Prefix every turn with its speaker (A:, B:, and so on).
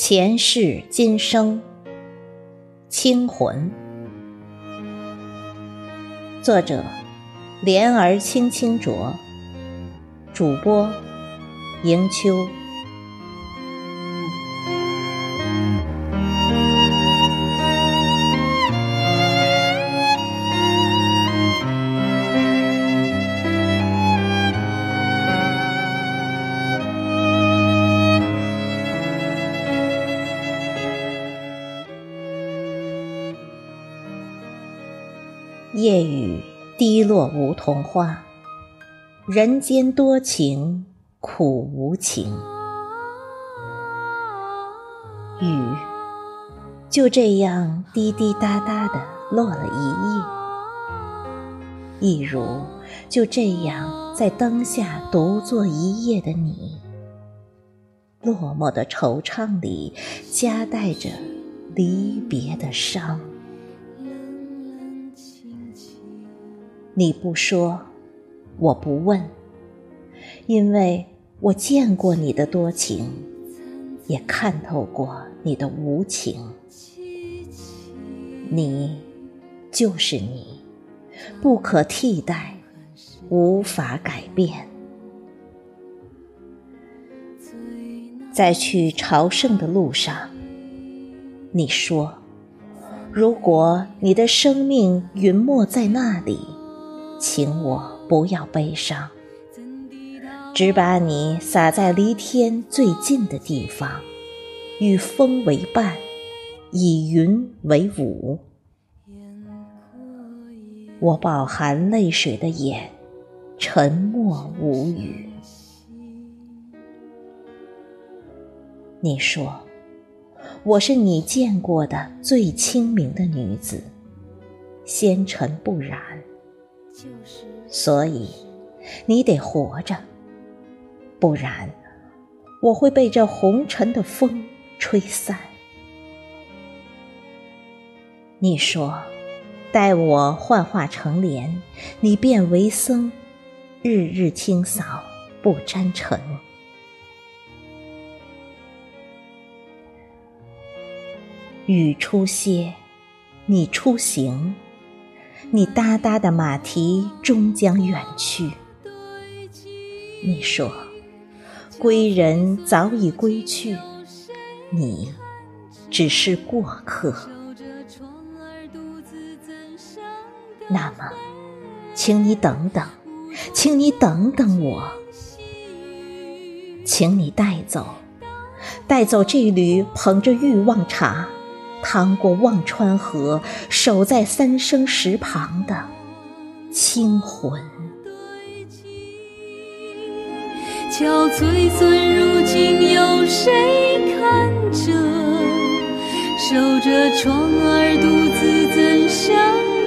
A: 前世今生，清魂。作者：莲儿轻轻啄，主播：迎秋。夜雨滴落梧桐花，人间多情苦无情。雨就这样滴滴答答的落了一夜，一如就这样在灯下独坐一夜的你，落寞的惆怅里夹带着离别的伤。你不说，我不问，因为我见过你的多情，也看透过你的无情。你就是你，不可替代，无法改变。在去朝圣的路上，你说，如果你的生命陨没在那里。请我不要悲伤，只把你撒在离天最近的地方，与风为伴，以云为舞。我饱含泪水的眼，沉默无语。你说，我是你见过的最清明的女子，纤尘不染。所以，你得活着，不然我会被这红尘的风吹散。你说，待我幻化成莲，你便为僧，日日清扫，不沾尘。雨初歇，你出行。你哒哒的马蹄终将远去。你说，归人早已归去，你只是过客。那么，请你等等，请你等等我，请你带走，带走这缕捧着欲望茶。趟过忘川河，守在三生石旁的清魂。
B: 憔悴损如今有谁看着？守着窗儿独自怎相？